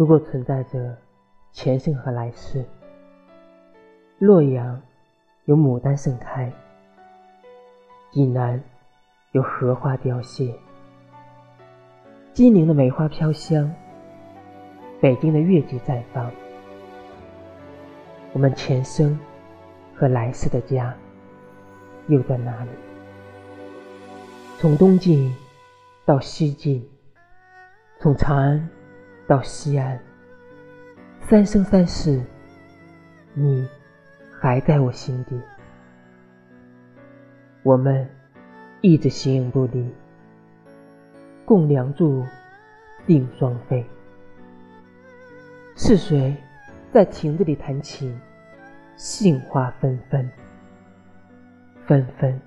如果存在着前生和来世，洛阳有牡丹盛开，济南有荷花凋谢，金陵的梅花飘香，北京的月季绽放。我们前生和来世的家又在哪里？从东晋到西晋，从长安到西安，三生三世，你还在我心底。我们一直形影不离，共梁祝，定双飞。是谁在亭子里弹琴？杏花纷纷，纷纷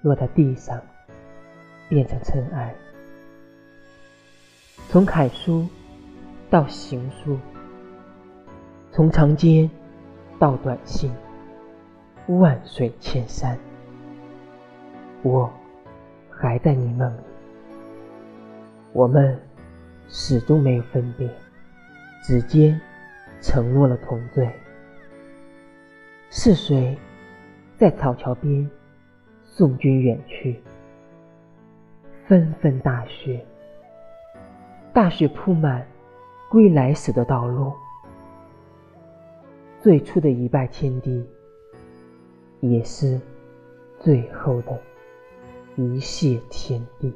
落在地上，变成尘埃。从楷书到行书，从长笺到短信，万水千山，我还在你梦里。我们始终没有分别，指尖承诺了同醉。是谁在草桥边送君远去？纷纷大雪，大雪铺满归来时的道路。最初的一拜天地，也是最后的一谢天地。